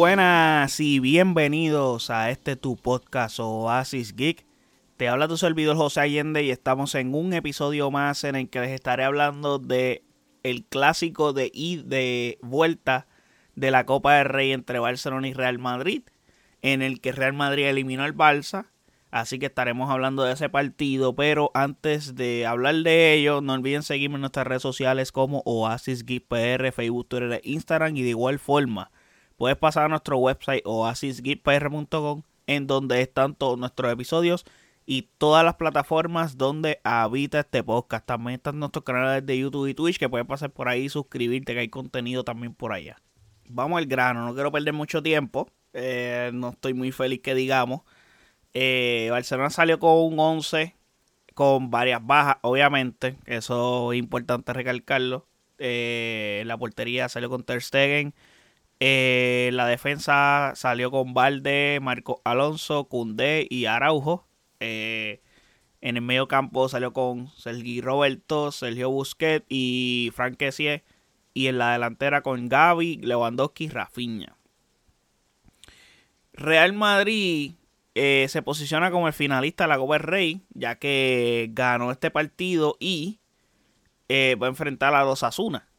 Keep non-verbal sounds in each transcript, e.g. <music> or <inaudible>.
buenas y bienvenidos a este tu podcast Oasis Geek. Te habla tu servidor José Allende y estamos en un episodio más en el que les estaré hablando de el clásico de ida de vuelta de la Copa del Rey entre Barcelona y Real Madrid, en el que Real Madrid eliminó al Barça. Así que estaremos hablando de ese partido, pero antes de hablar de ello, no olviden seguirme en nuestras redes sociales como Oasis Geek PR, Facebook, Twitter e Instagram y de igual forma puedes pasar a nuestro website oasisgeekpr.com en donde están todos nuestros episodios y todas las plataformas donde habita este podcast. También están nuestros canales de YouTube y Twitch que puedes pasar por ahí y suscribirte que hay contenido también por allá. Vamos al grano, no quiero perder mucho tiempo. Eh, no estoy muy feliz que digamos. Eh, Barcelona salió con un 11 con varias bajas, obviamente. Eso es importante recalcarlo. Eh, la portería salió con Ter Stegen. Eh, la defensa salió con Valde, Marco Alonso, Cundé y Araujo. Eh, en el medio campo salió con Sergi Roberto, Sergio Busquets y Frank. Y en la delantera con Gaby, Lewandowski y Rafinha. Real Madrid eh, se posiciona como el finalista de la Copa Rey, ya que ganó este partido y va a enfrentar a los Asuna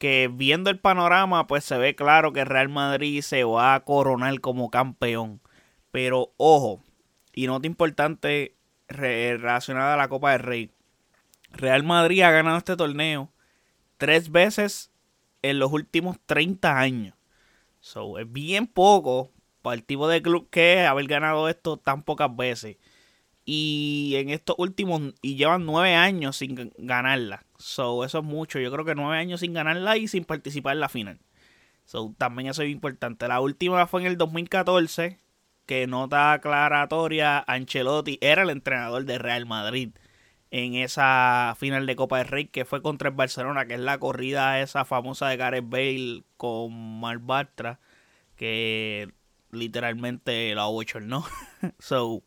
que viendo el panorama, pues se ve claro que Real Madrid se va a coronar como campeón. Pero ojo, y nota importante relacionada a la Copa del Rey. Real Madrid ha ganado este torneo tres veces en los últimos 30 años. So, es bien poco para el tipo de club que es haber ganado esto tan pocas veces. Y en estos últimos, y llevan nueve años sin ganarla. So, eso es mucho. Yo creo que nueve años sin ganarla y sin participar en la final. So, también eso es importante. La última fue en el 2014, que nota aclaratoria, Ancelotti era el entrenador de Real Madrid en esa final de Copa del Rey que fue contra el Barcelona, que es la corrida esa famosa de Gareth Bale con Mark Bartra, que literalmente la ¿no? <laughs> so,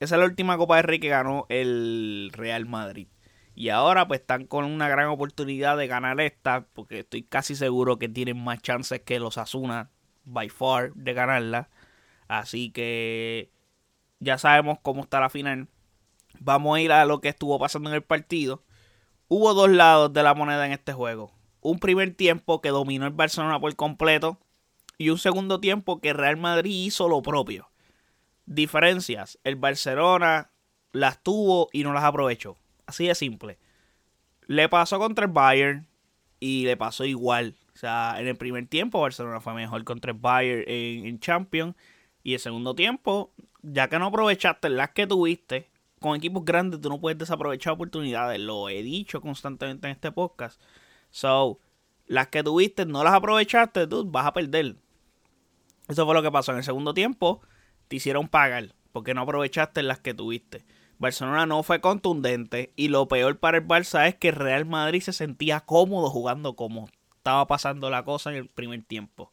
esa es la última Copa del Rey que ganó el Real Madrid. Y ahora pues están con una gran oportunidad de ganar esta, porque estoy casi seguro que tienen más chances que los Asuna, by far, de ganarla. Así que ya sabemos cómo está la final. Vamos a ir a lo que estuvo pasando en el partido. Hubo dos lados de la moneda en este juego. Un primer tiempo que dominó el Barcelona por completo y un segundo tiempo que Real Madrid hizo lo propio. Diferencias. El Barcelona las tuvo y no las aprovechó. Así de simple. Le pasó contra el Bayern y le pasó igual. O sea, en el primer tiempo Barcelona fue mejor contra el Bayern en, Champions. Y el segundo tiempo, ya que no aprovechaste las que tuviste, con equipos grandes tú no puedes desaprovechar oportunidades. Lo he dicho constantemente en este podcast. So, las que tuviste no las aprovechaste, tú vas a perder. Eso fue lo que pasó en el segundo tiempo. Te hicieron pagar porque no aprovechaste las que tuviste. Barcelona no fue contundente y lo peor para el Barça es que Real Madrid se sentía cómodo jugando como estaba pasando la cosa en el primer tiempo.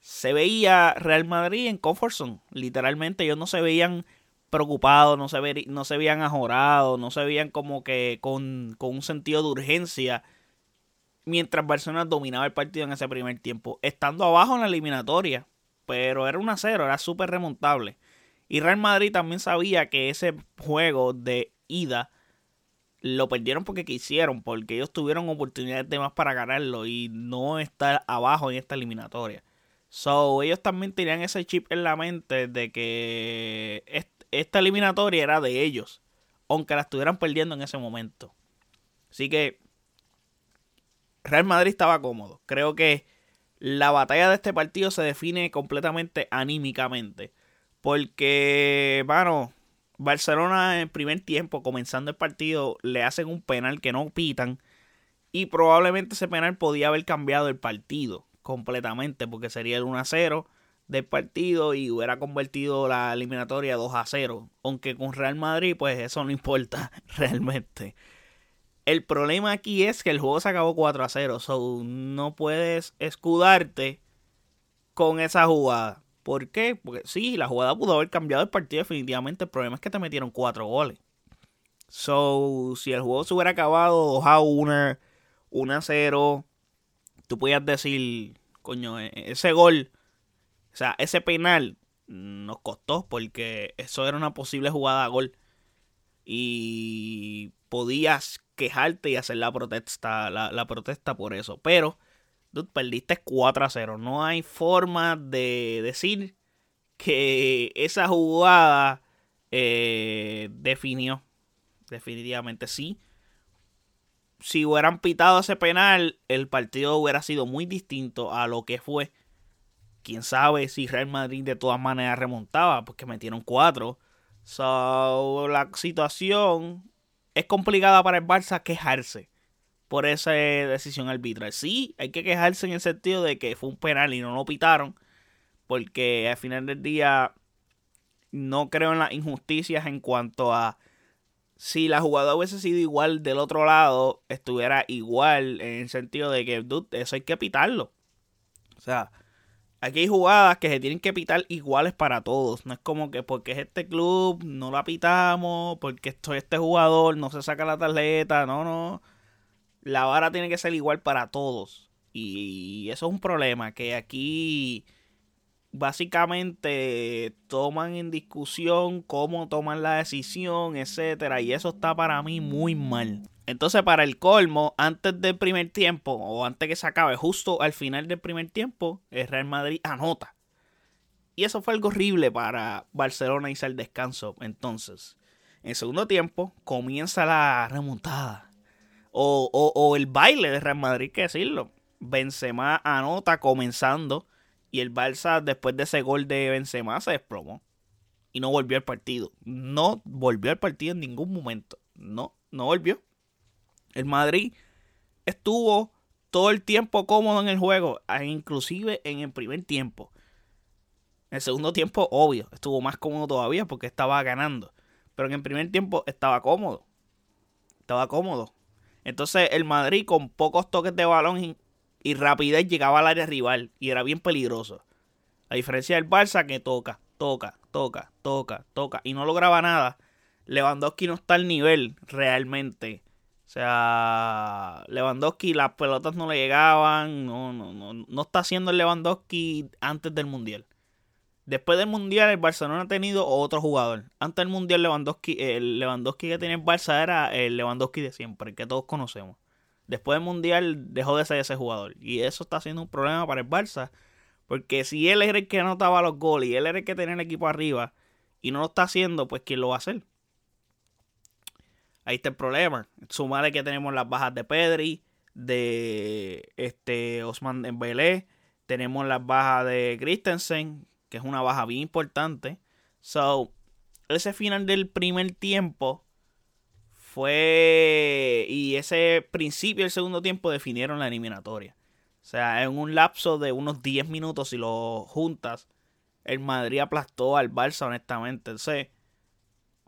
Se veía Real Madrid en comfort zone, literalmente ellos no se veían preocupados, no se, no se veían ajorados, no se veían como que con, con un sentido de urgencia mientras Barcelona dominaba el partido en ese primer tiempo, estando abajo en la eliminatoria, pero era un a 0, era súper remontable. Y Real Madrid también sabía que ese juego de ida lo perdieron porque quisieron, porque ellos tuvieron oportunidades de más para ganarlo y no estar abajo en esta eliminatoria. So, ellos también tenían ese chip en la mente de que esta eliminatoria era de ellos, aunque la estuvieran perdiendo en ese momento. Así que Real Madrid estaba cómodo. Creo que la batalla de este partido se define completamente anímicamente. Porque, bueno, Barcelona en primer tiempo, comenzando el partido, le hacen un penal que no pitan. Y probablemente ese penal podía haber cambiado el partido completamente, porque sería el 1 a 0 del partido y hubiera convertido la eliminatoria 2 a 0. Aunque con Real Madrid, pues eso no <laughs> importa realmente. El problema aquí es que el juego se acabó 4 a 0. So no puedes escudarte con esa jugada. ¿Por qué? Porque sí, la jugada pudo haber cambiado el partido definitivamente. El problema es que te metieron cuatro goles. So, si el juego se hubiera acabado 2 a 1, 1 a 0, tú podías decir, coño, e, e, ese gol O sea, ese penal nos costó porque eso era una posible jugada a gol. Y podías quejarte y hacer la protesta, la, protesta por eso. Pero, perdiste 4 a 0. No hay forma de decir que esa jugada eh, definió. Definitivamente sí. Si hubieran pitado ese penal, el partido hubiera sido muy distinto a lo que fue. Quién sabe si Real Madrid de todas maneras remontaba, porque metieron cuatro. So, la situación es complicada para el Barça quejarse por esa decisión arbitral. Sí, hay que quejarse en el sentido de que fue un penal y no lo pitaron, porque al final del día no creo en las injusticias en cuanto a si la jugada hubiese sido igual del otro lado, estuviera igual en el sentido de que, eso hay que pitarlo. O sea, aquí hay jugadas que se tienen que pitar iguales para todos. No es como que porque es este club, no la pitamos, porque esto, este jugador no se saca la tarjeta. No, no. La vara tiene que ser igual para todos. Y eso es un problema, que aquí básicamente toman en discusión cómo toman la decisión, etcétera, y eso está para mí muy mal. Entonces, para el colmo, antes del primer tiempo, o antes que se acabe, justo al final del primer tiempo, el Real Madrid anota. Y eso fue algo horrible para Barcelona irse al descanso. Entonces, en segundo tiempo, comienza la remontada. O, o, o el baile de Real Madrid, que decirlo. Benzema anota comenzando y el Barça, después de ese gol de Benzema, se desplomó. Y no volvió al partido. No volvió al partido en ningún momento. No, no volvió. El Madrid estuvo todo el tiempo cómodo en el juego, inclusive en el primer tiempo. En el segundo tiempo, obvio, estuvo más cómodo todavía porque estaba ganando. Pero en el primer tiempo estaba cómodo. Estaba cómodo. Entonces el Madrid con pocos toques de balón y rapidez llegaba al área rival y era bien peligroso. A diferencia del Barça que toca, toca, toca, toca, toca y no lograba nada. Lewandowski no está al nivel realmente. O sea, Lewandowski las pelotas no le llegaban, no, no, no, no está haciendo el Lewandowski antes del Mundial. Después del Mundial el Barcelona ha tenido otro jugador. Antes del Mundial Lewandowski, el Lewandowski que tenía el Barça era el Lewandowski de siempre, el que todos conocemos. Después del Mundial dejó de ser ese jugador. Y eso está siendo un problema para el Barça. Porque si él era el que anotaba los goles y él era el que tenía el equipo arriba y no lo está haciendo, pues ¿quién lo va a hacer? Ahí está el problema. Sumarle que tenemos las bajas de Pedri, de este Osman Dembélé, tenemos las bajas de Christensen, que es una baja bien importante. So, ese final del primer tiempo fue. Y ese principio del segundo tiempo definieron la eliminatoria. O sea, en un lapso de unos 10 minutos, si lo juntas, el Madrid aplastó al Barça, honestamente. Entonces,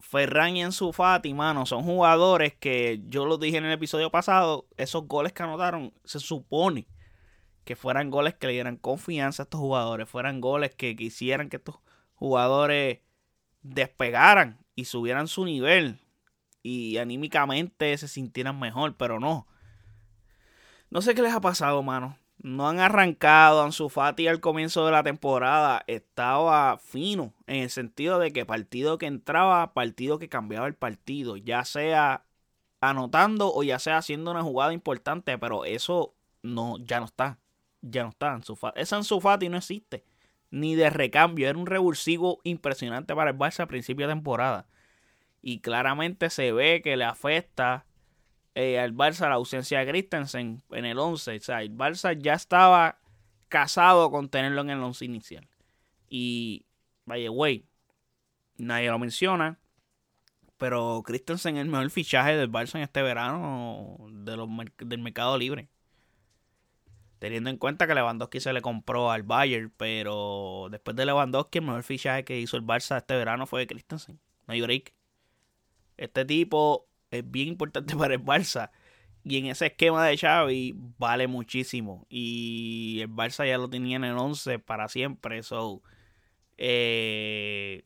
Ferran y Enzo Fati, mano, son jugadores que yo lo dije en el episodio pasado. Esos goles que anotaron, se supone que fueran goles que le dieran confianza a estos jugadores, fueran goles que quisieran que estos jugadores despegaran y subieran su nivel y anímicamente se sintieran mejor, pero no. No sé qué les ha pasado, mano. No han arrancado. Ansu Fati al comienzo de la temporada estaba fino en el sentido de que partido que entraba, partido que cambiaba el partido, ya sea anotando o ya sea haciendo una jugada importante, pero eso no ya no está. Ya no está Ansu Fati. Ese Ansu Fati no existe. Ni de recambio. Era un revulsivo impresionante para el Barça a principio de temporada. Y claramente se ve que le afecta eh, al Barça la ausencia de Christensen en el 11. O sea, el Barça ya estaba casado con tenerlo en el 11 inicial. Y, vaya, güey, nadie lo menciona. Pero Christensen es el mejor fichaje del Barça en este verano de del mercado libre. Teniendo en cuenta que Lewandowski se le compró al Bayern, pero después de Lewandowski el mejor fichaje que hizo el Barça este verano fue Christensen. No hay break. Este tipo es bien importante <laughs> para el Barça. Y en ese esquema de Xavi vale muchísimo. Y el Barça ya lo tenía en el 11 para siempre. eso eh,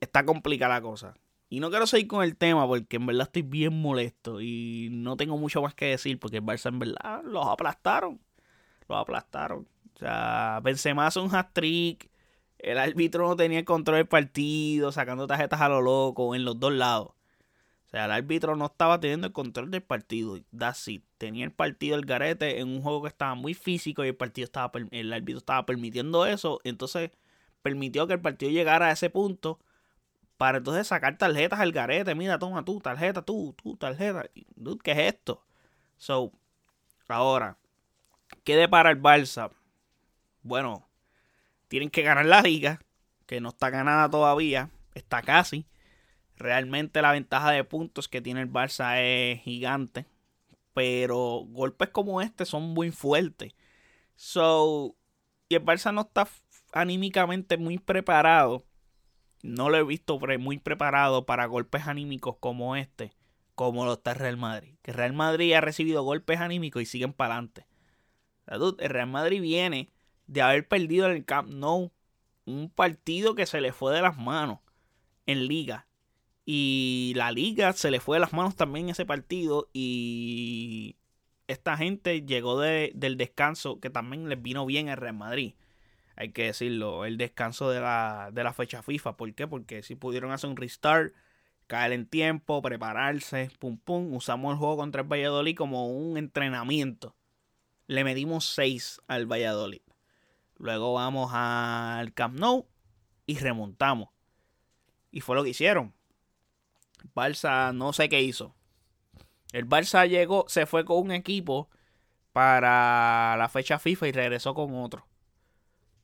está complicada la cosa. Y no quiero seguir con el tema porque en verdad estoy bien molesto. Y no tengo mucho más que decir porque el Barça en verdad los aplastaron. Los aplastaron. O sea, Benzema hace un hat-trick. El árbitro no tenía el control del partido, sacando tarjetas a lo loco en los dos lados. O sea, el árbitro no estaba teniendo el control del partido. That's. Tenía el partido el garete en un juego que estaba muy físico y el partido estaba el árbitro estaba permitiendo eso. Entonces permitió que el partido llegara a ese punto para entonces sacar tarjetas al garete. Mira, toma tú, tarjeta, tú, tú, tarjeta. Dude, ¿qué es esto? So, ahora, ¿qué depara el Barça? Bueno, tienen que ganar la liga, que no está ganada todavía, está casi. Realmente la ventaja de puntos que tiene el Barça es gigante. Pero golpes como este son muy fuertes. So, y el Barça no está anímicamente muy preparado. No lo he visto muy preparado para golpes anímicos como este. Como lo está el Real Madrid. Que Real Madrid ha recibido golpes anímicos y siguen para adelante. El Real Madrid viene de haber perdido en el Camp Nou. Un partido que se le fue de las manos en liga. Y la liga se le fue de las manos también ese partido. Y esta gente llegó del descanso que también les vino bien al Real Madrid. Hay que decirlo, el descanso de la, de la fecha FIFA. ¿Por qué? Porque si pudieron hacer un restart, caer en tiempo, prepararse, pum pum. Usamos el juego contra el Valladolid como un entrenamiento. Le medimos 6 al Valladolid. Luego vamos al Camp Nou y remontamos. Y fue lo que hicieron. Barça no sé qué hizo. El Barça llegó, se fue con un equipo para la fecha FIFA y regresó con otro.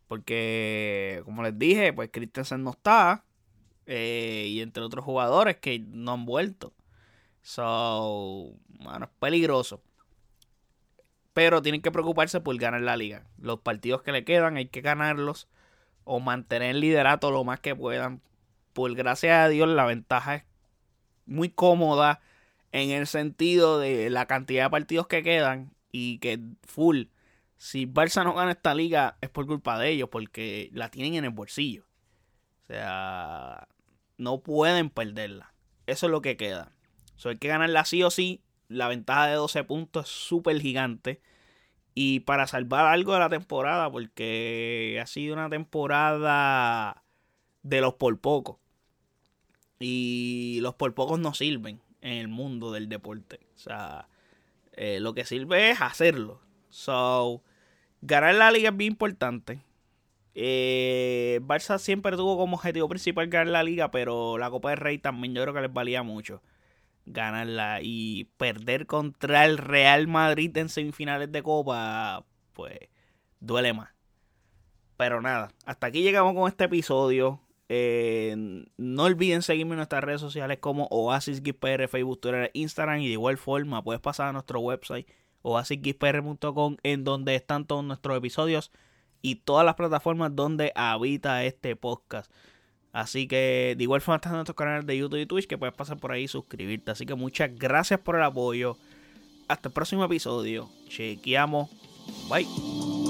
Porque, como les dije, pues Christensen no está. Eh, y entre otros jugadores que no han vuelto. So, bueno, es peligroso. Pero tienen que preocuparse por ganar la liga. Los partidos que le quedan hay que ganarlos. O mantener el liderato lo más que puedan. Por gracias a Dios, la ventaja es muy cómoda en el sentido de la cantidad de partidos que quedan y que full. Si Barça no gana esta liga es por culpa de ellos porque la tienen en el bolsillo. O sea, no pueden perderla. Eso es lo que queda. So, hay que ganarla sí o sí. La ventaja de 12 puntos es súper gigante. Y para salvar algo de la temporada, porque ha sido una temporada de los por pocos. Y los por pocos no sirven en el mundo del deporte. O sea, eh, lo que sirve es hacerlo. So, ganar la liga es bien importante. Eh, Barça siempre tuvo como objetivo principal ganar la liga, pero la Copa del Rey también yo creo que les valía mucho ganarla y perder contra el Real Madrid en semifinales de Copa, pues duele más. Pero nada, hasta aquí llegamos con este episodio. Eh, no olviden seguirme en nuestras redes sociales como Oasis Facebook, Twitter, Instagram y de igual forma puedes pasar a nuestro website oasisxpr.com en donde están todos nuestros episodios y todas las plataformas donde habita este podcast. Así que de igual forma están nuestros canales de YouTube y Twitch que puedes pasar por ahí y suscribirte. Así que muchas gracias por el apoyo. Hasta el próximo episodio. Chequeamos. Bye.